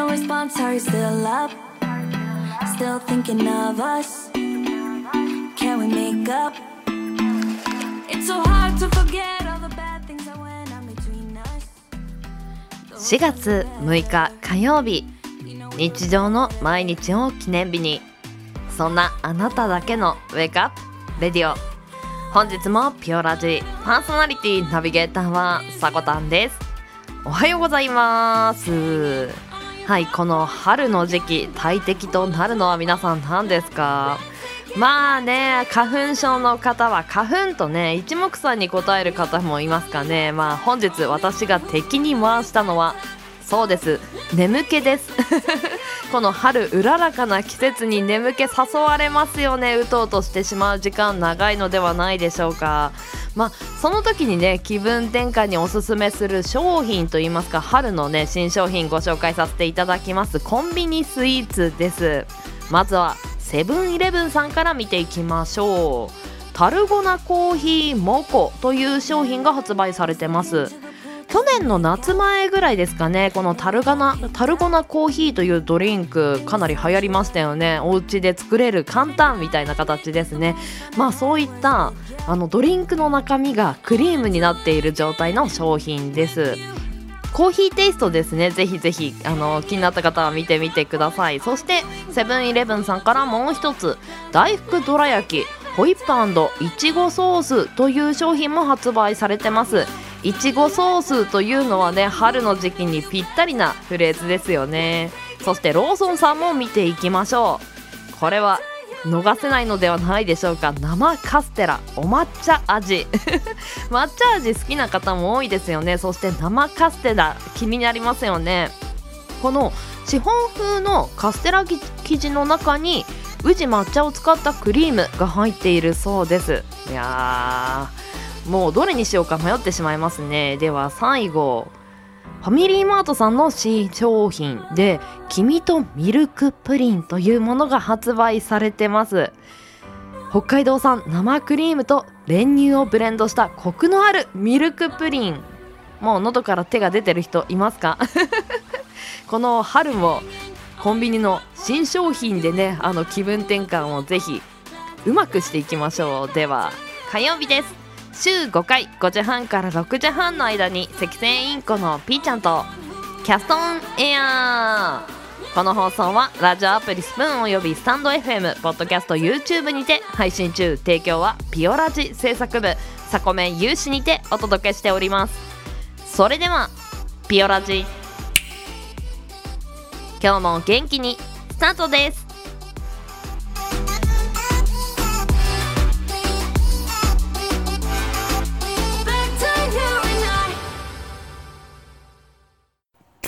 No response, are you still up? Still thinking of us? Can we make up? It's so hard to forget all the bad things that went on between us. 4月6日火曜日日常の毎日を記念日にそんなあなただけのウェイクアップレディオ本日もピオラジパーソナリティナビゲーターはさこたんですおはようございますはいこの春の時期大敵となるのは皆さん何ですか？まあね花粉症の方は花粉とね一目散に答える方もいますかね。まあ本日私が敵に回したのはそうです。眠気です。この春うららかな季節に眠気誘われますよね。うとうとしてしまう時間長いのではないでしょうか。まあその時にね気分転換におすすめする商品といいますか春のね新商品ご紹介させていただきます。コンビニスイーツです。まずはセブンイレブンさんから見ていきましょう。タルゴナコーヒーモコという商品が発売されてます。去年の夏前ぐらいですかねこのタルガナタルゴナコーヒーというドリンクかなり流行りましたよね。お家で作れる簡単みたいな形ですね。まあそういったあのドリンクの中身がクリームになっている状態の商品です。コーヒーテイストですね。ぜひぜひあの気になった方は見てみてください。そしてセブンイレブンさんからもう一つ大福どら焼きホイップいちごソースという商品も発売されてます。いちごソースというのはね春の時期にぴったりなフレーズですよね。そしてローソンさんも見ていきましょう。これは逃せないのではないでしょうか。生カステラお抹茶味。抹茶味好きな方も多いですよね。そして生カステラ気になりますよね。このシフォン風のカステラ生地の中に宇治抹茶を使ったクリームが入っているそうです。いやーもうどれにしようか迷ってしまいますね。では最後ファミリーマートさんの新商品で「君とミルクプリン」というものが発売されてます。北海道産生クリームと練乳をブレンドしたコクのあるミルクプリン。もう喉から手が出てる人いますか？この春もコンビニの新商品でねあの気分転換をぜひうまくしていきましょう。では火曜日です。週5回5時半から6時半の間に赤線インコのピーちゃんとキャストオンエアーこの放送はラジオアプリスプーンおよびスタンド FM ポッドキャスト YouTube にて配信中提供はピオラジ制作部サコメン有志にてお届けしております。それではピオラジ今日も元気にスタートです。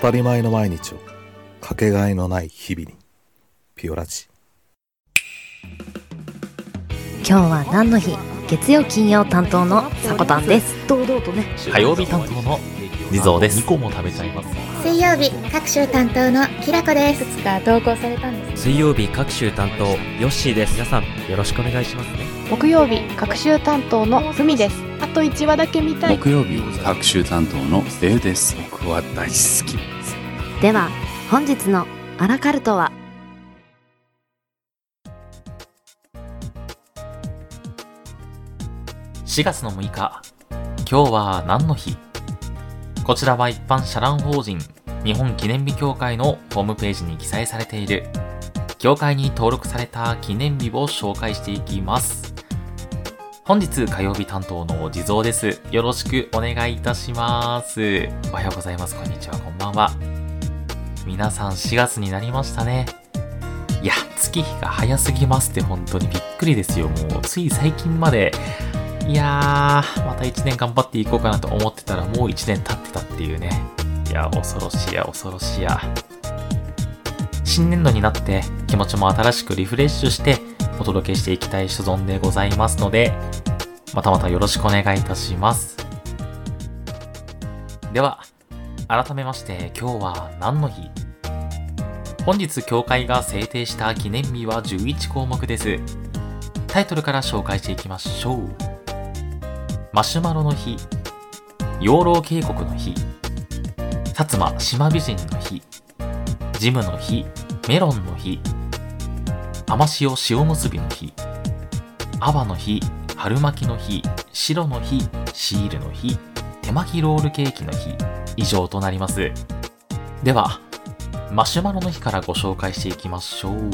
当たり前の毎日をかけがえのない日々にピオラジ。今日は何の日？月曜金曜担当のさこたんです。堂々とね。火曜日担当の地蔵です。2個も食べちゃいます。水曜日各週担当のきらこです。つか投稿されたんです水曜日各週担当ヨッシーです。皆さんよろしくお願いしますね。木曜日各週担当のふみです。あと1話だけ見たい。木曜日各週担当のデウです。僕は大好き。では本日のアラカルトは？4月の6日。今日は何の日？こちらは一般社団法人日本記念日協会のホームページに記載されている。協会に登録された記念日を紹介していきます本日火曜日担当の地蔵です。よろしくお願いいたします。おはようございます。こんにちは。こんばんは。皆さん4月になりましたね。いや月日が早すぎますって本当にびっくりですよ。もうつい最近まで。いやー、また1年頑張っていこうかなと思ってたらもう1年経ってたっていうね。いや、恐ろしいや、恐ろしいや。新年度になって気持ちも新しくリフレッシュしてお届けしていきたい所存でございますので、またまたよろしくお願いいたします。では、改めまして今日は何の日？本日協会が制定した記念日は11項目です。タイトルから紹介していきましょう。マシュマロの日、養老渓谷の日、薩摩島美人の日、ジムの日、メロンの日、甘塩塩むすびの日、アバの日、春巻きの日、白の日、シールの日、手巻きロールケーキの日、以上となります。では、マシュマロの日からご紹介していきましょう。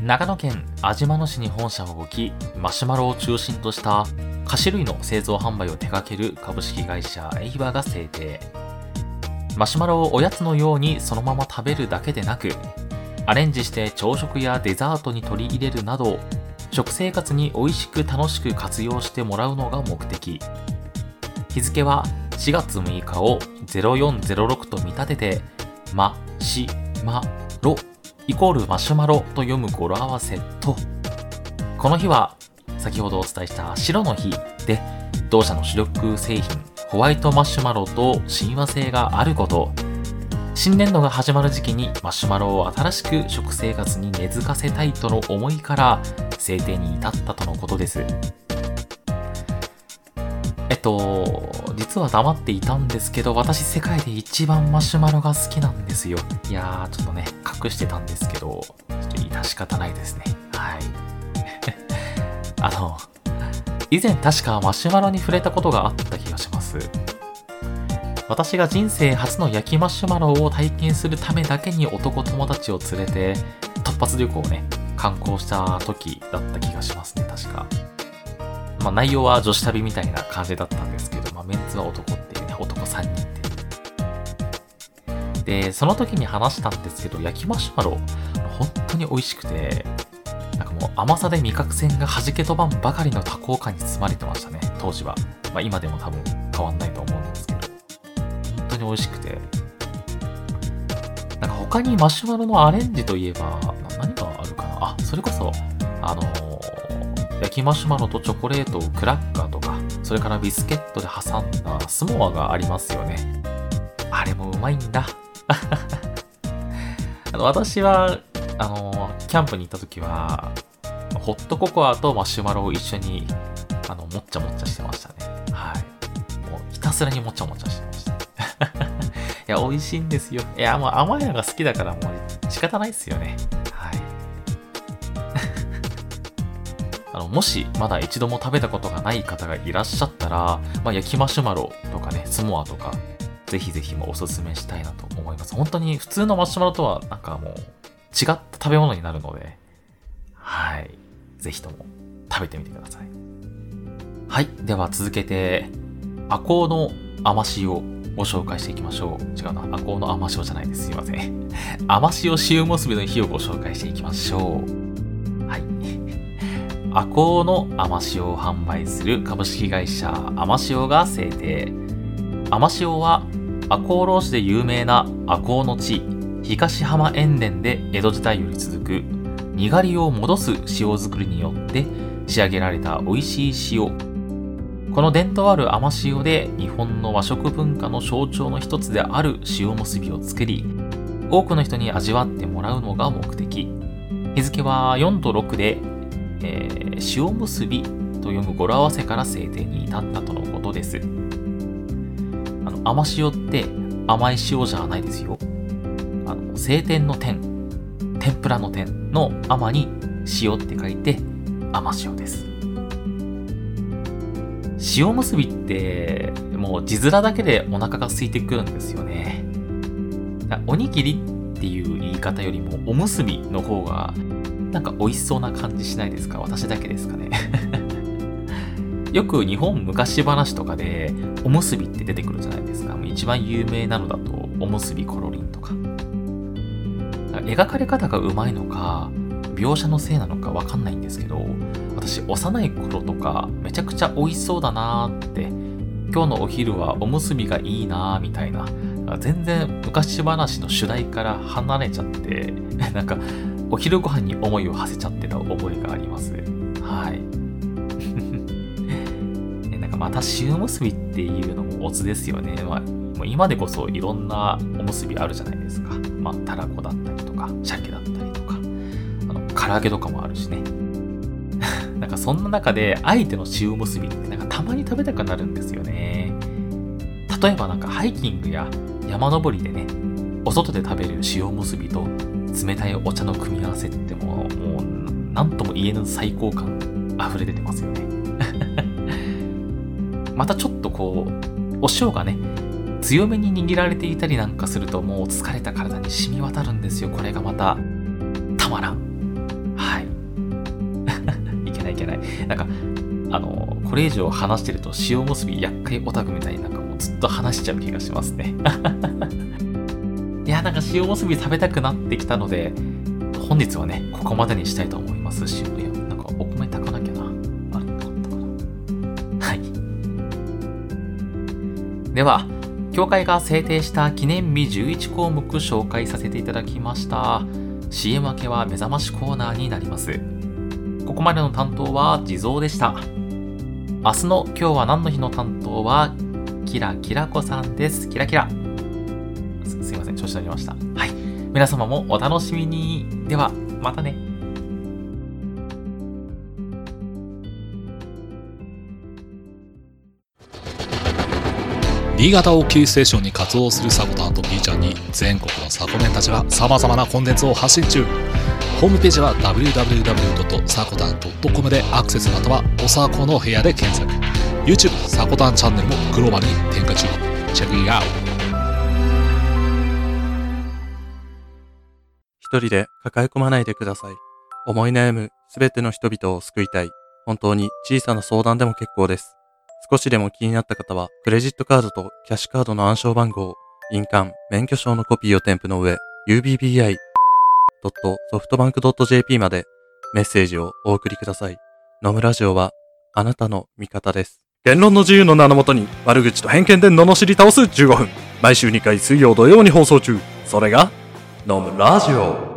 長野県安島野市に本社を置き、マシュマロを中心とした菓子類の製造販売を手掛ける株式会社エイバが制定。マシュマロをおやつのようにそのまま食べるだけでなく、アレンジして朝食やデザートに取り入れるなど、食生活に美味しく楽しく活用してもらうのが目的。日付は4月6日を0406と見立てて、ま、し、ま、ろ、イコールマシュマロと読む語呂合わせと、この日は先ほどお伝えした白の日で、同社の主力製品、ホワイトマシュマロと親和性があること、新年度が始まる時期にマシュマロを新しく食生活に根付かせたいとの思いから制定に至ったとのことです。えっと、実は黙っていたんですけど、私世界で一番マシュマロが好きなんですよ。いやー、ちょっとね、隠してたんですけど、ちょっと致し方ないですね。はい。あの、以前確かマシュマロに触れたことがあった気がします。私が人生初の焼きマシュマロを体験するためだけに男友達を連れて突発旅行をね、観光した時だった気がしますね、確か。まあ内容は女子旅みたいな感じだったんですけど、まあメンツは男っていうね、男3人って。で、その時に話したんですけど、焼きマシュマロ、本当に美味しくて、なんかもう甘さで味覚線が弾け飛ばんばかりの多幸感に包まれてましたね、当時は。まあ今でも多分変わんないと思うんで。に美味しくて。なんか他にマシュマロのアレンジといえば、何があるかな？あ、それこそ、あのー焼きマシュマロとチョコレートをクラッカーとか、それからビスケットで挟んだスモアがありますよね。あれもうまいんだ。あの私は、あのーキャンプに行った時は、ホットココアとマシュマロを一緒に、あの、もっちゃもっちゃしてましたね。はい。もうひたすらにもっちゃもっちゃして。や、美味しいんですよ。いや、もう甘いのが好きだからもう仕方ないっすよね。はい。あの、もしまだ一度も食べたことがない方がいらっしゃったら、まあ、焼きマシュマロとかね、スモアとか、ぜひぜひもおすすめしたいなと思います。本当に普通のマシュマロとはなんかもう違った食べ物になるので、はい。ぜひとも食べてみてください。はい。では続けて、アコの甘塩ご紹介していきましょう。違うな。アコウの甘塩じゃないです。すいません。甘塩塩むすびの日をご紹介していきましょう。はい。アコウの甘塩を販売する株式会社甘塩が制定。甘塩は赤穂浪士で有名な赤穂の地、東浜塩田で江戸時代より続く、にがりを戻す塩作りによって仕上げられた美味しい塩。この伝統ある甘塩で日本の和食文化の象徴の一つである塩むすびを作り、多くの人に味わってもらうのが目的。日付は4と6で、えー塩むすびと読む語呂合わせから制定に至ったとのことです。あの甘塩って甘い塩じゃないですよ。あの晴天の天、天ぷらの天の甘に塩って書いて甘塩です。塩むすびってもう字面だけでお腹が空いてくるんですよね。おにぎりっていう言い方よりもおむすびの方がなんか美味しそうな感じしないですか？私だけですかね よく日本昔話とかでおむすびって出てくるじゃないですか。一番有名なのだとおむすびコロリンとか。描かれ方がうまいのか、描写のせいなのかわかんないんですけど、私幼い頃とかめちゃくちゃ美味しそうだなーって。今日のお昼はおむすびがいいなみたいな。全然昔話の主題から離れちゃって なんかお昼ご飯に思いを馳せちゃってた覚えがあります。はい。なんかまた塩むすびっていうのもオツですよね、まあ、今でこそいろんなおむすびあるじゃないですか。まあたらこだったりとか鮭だったりとか。あの唐揚げとかもあるしね。かそんな中で相手の塩むすびってなんかたまに食べたくなるんですよね例えばなんかハイキングや山登りでね、お外で食べる塩むすびと冷たいお茶の組み合わせってもう、もう、なんとも言えぬ最高感溢れ出てますよね。またちょっとこう、お塩がね、強めに握られていたりなんかするともう疲れた体に染み渡るんですよ。これがまた、たまらん。な。んか、あの、これ以上話してると塩むすび厄介オタクみたいになんかもうずっと話しちゃう気がしますね。いや、なんか塩むすび食べたくなってきたので、本日はね、ここまでにしたいと思います。塩、いや、なんかお米炊かなきゃな。あれ、なかったかな。はい。では、協会が制定した記念日11項目紹介させていただきました。CM 明けは目覚ましコーナーになります。ここまでの担当は地蔵でした。明日の今日は何の日の担当はキラキラ子さんです。キラキラ。すすいません、調子乗りました。はい。皆様もお楽しみに。では、またね。新潟をキーステーションに活動するサコタンと B ちゃんに全国のサコメンたちが様々なコンテンツを発信中ホームページは www.sakotan.com でアクセスまたはおさこの部屋で検索 YouTube サコタンチャンネルもグローバルに展開中チェックインアウ一人で抱え込まないでください。思い悩むすべての人々を救いたい。本当に小さな相談でも結構です。少しでも気になった方は、クレジットカードとキャッシュカードの暗証番号、印鑑、免許証のコピーを添付の上 UBBI、ubbi.softbank.jp までメッセージをお送りください。野村ラジオはあなたの味方です。言論の自由の名のもとに悪口と偏見で罵り倒す15分。毎週2回水曜土曜に放送中。それが、飲むラジオ。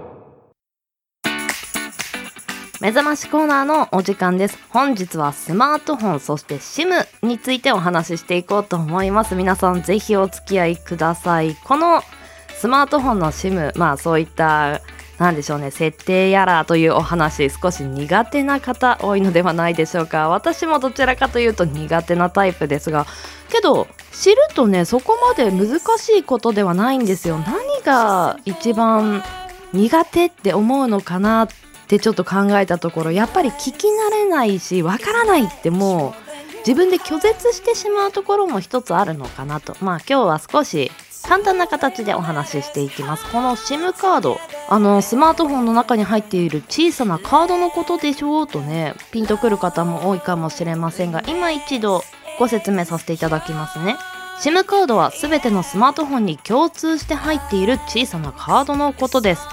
目覚ましコーナーのお時間です本日はスマートフォンそして SIM についてお話ししていこうと思います皆さんぜひお付き合いくださいこのスマートフォンの SIM まあそういったなんでしょうね。設定やらというお話少し苦手な方多いのではないでしょうか。私もどちらかというと苦手なタイプですが。けど知るとねそこまで難しいことではないんですよ。何が一番苦手って思うのかなってちょっと考えたところ。やっぱり聞き慣れないしわからないってもう自分で拒絶してしまうところも一つあるのかなと。まあ今日は少し簡単な形でお話ししていきます。この SIM カードあのスマートフォンの中に入っている小さなカードのことでしょうとねピンとくる方も多いかもしれませんが今一度ご説明させていただきますね。SIM カードは全てのスマートフォンに共通して入っている小さなカードのことです。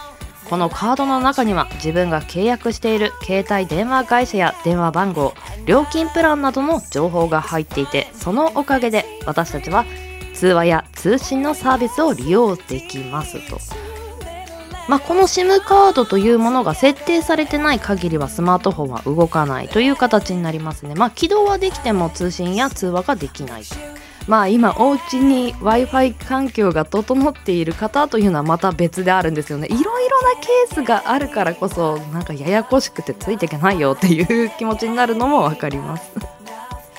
このカードの中には自分が契約している携帯電話会社や電話番号料金プランなどの情報が入っていてそのおかげで私たちは通話や通信のサービスを利用できますと。まあ、この SIM カードというものが設定されてない限りはスマートフォンは動かないという形になりますね。まあ、起動はできても通信や通話ができない。まあ今お家に Wi-Fi 環境が整っている方というのはまた別であるんですよね。いろいろなケースがあるからこそなんかややこしくてついていけないよっていう気持ちになるのもわかります。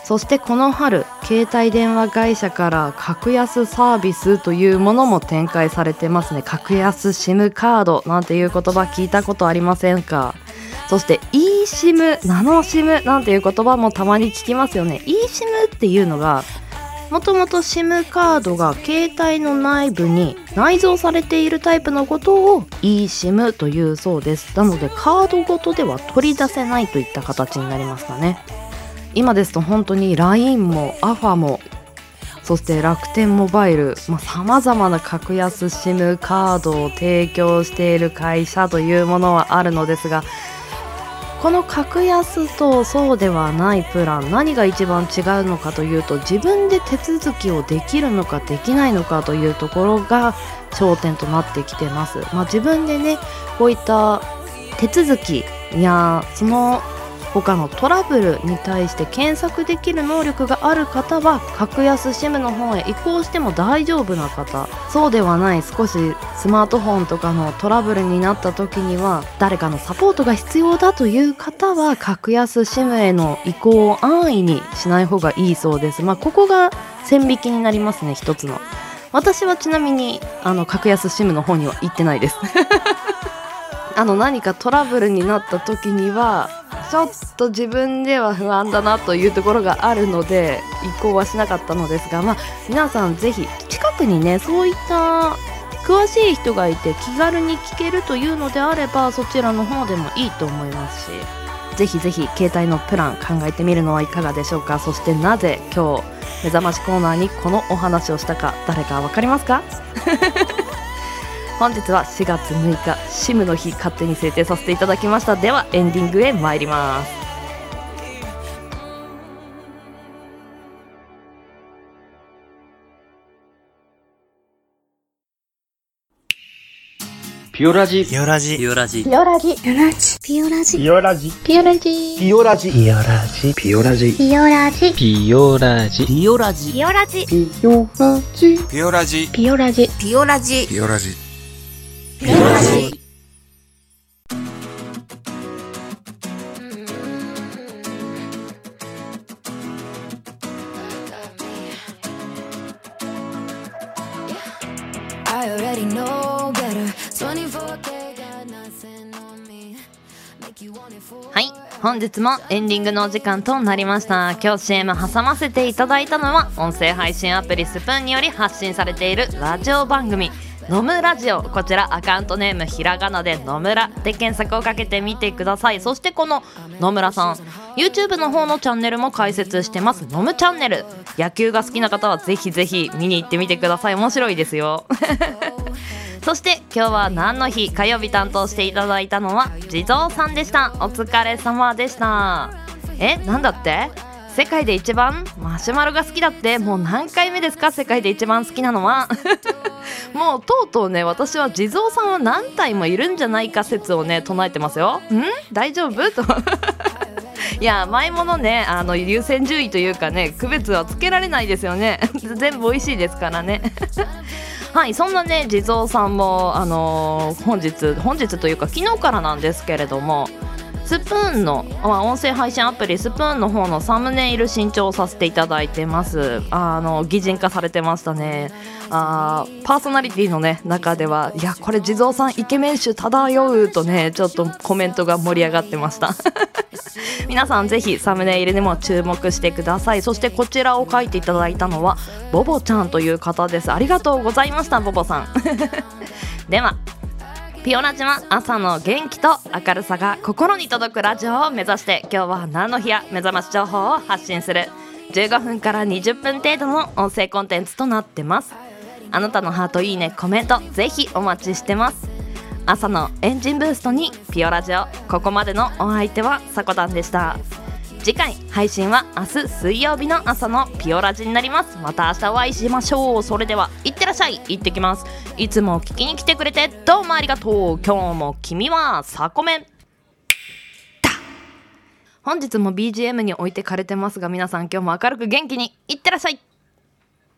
そしてこの春携帯電話会社から格安サービスというものも展開されてますね。格安 SIM カードなんていう言葉聞いたことありませんか？そして eSIM ナノ SIM なんていう言葉もたまに聞きますよね。eSIM っていうのがもともと SIM カードが携帯の内部に内蔵されているタイプのことを eSIM というそうです。なのでカードごとでは取り出せないといった形になりますかね。今ですと本当に LINE も AFA もそして楽天モバイルさまざ、まな格安 SIM カードを提供している会社というものはあるのですがこの格安とそうではないプラン。何が一番違うのかというと自分で手続きをできるのかできないのかというところが焦点となってきてます、まあ、自分でねこういった手続きやその他のトラブルに対して検索できる能力がある方は格安 SIM の方へ移行しても大丈夫な方そうではない少しスマートフォンとかのトラブルになった時には誰かのサポートが必要だという方は格安 SIM への移行を安易にしない方がいいそうです。まあここが線引きになりますね一つの。私はちなみにあの格安 SIM の方には行ってないです。あの何かトラブルになった時にはちょっと自分では不安だなというところがあるので移行はしなかったのですが、まあ、皆さんぜひ近くにねそういった詳しい人がいて気軽に聞けるというのであればそちらの方でもいいと思いますしぜひぜひ携帯のプラン考えてみるのはいかがでしょうか。そしてなぜ今日目覚ましコーナーにこのお話をしたか誰か分かりますか？本日は4月6日シムの日勝手に制定させていただきました。ではエンディングへ参ります。ピオラジ。ピオラジ。ピオラジ。ピオラジ。ピオラジ。ピオラジ。ピオラジ。ピオラジ。ピオラジ。ピオラジ。ピオラジ。ピオラジ。ピオラジ。ピオラジ。ピオラジ。ピオラジ。ピオラジ。ピオラジ。ピオラジピオラジピオラジ I already know better. 24K got nothing on me. Make you want it for はい本日もエンディングのお時間となりました今日 CM 挟ませていただいたのは音声配信アプリスプーンにより発信されているラジオ番組飲むラジオこちらアカウントネームひらがなで野村で検索をかけてみてください。そしてこの野村さん YouTube の方のチャンネルも開設してます。飲むチャンネル。野球が好きな方はぜひぜひ見に行ってみてください。面白いですよ。そして今日は何の日火曜日担当していただいたのは地蔵さんでした。お疲れ様でした。えなんだって？世界で一番マシュマロが好きだってもう何回目ですか？世界で一番好きなのは。もうとうとうね私は地蔵さんは何体もいるんじゃないか説をね唱えてますよ。ん？大丈夫？と。いや前ものねあの優先順位というかね区別はつけられないですよね。全部美味しいですからね。はいそんなね地蔵さんもあのー本日本日というか昨日からなんですけれどもスプーンの、音声配信アプリスプーンの方のサムネイル新調させていただいてます。あの擬人化されてましたね。あーパーソナリティのね中ではいやこれ地蔵さんイケメン臭漂うとねちょっとコメントが盛り上がってました。皆さんぜひサムネイルにも注目してください。そしてこちらを書いていただいたのはボボちゃんという方です。ありがとうございましたボボさん。ではピオラジは朝の元気と明るさが心に届くラジオを目指して今日は何の日や目覚まし情報を発信する。15分から20分程度の音声コンテンツとなってます。あなたのハートいいねコメントぜひお待ちしてます。朝のエンジンブーストにピオラジオここまでのお相手はさこたんでした。次回配信は明日水曜日の朝のピオラジになります。また明日お会いしましょう。それではいってらっしゃい。行ってきます。いつも聞きに来てくれてどうもありがとう。今日も君はサコメン。本日も BGM に置いてかれてますが皆さん今日も明るく元気にいってらっしゃい。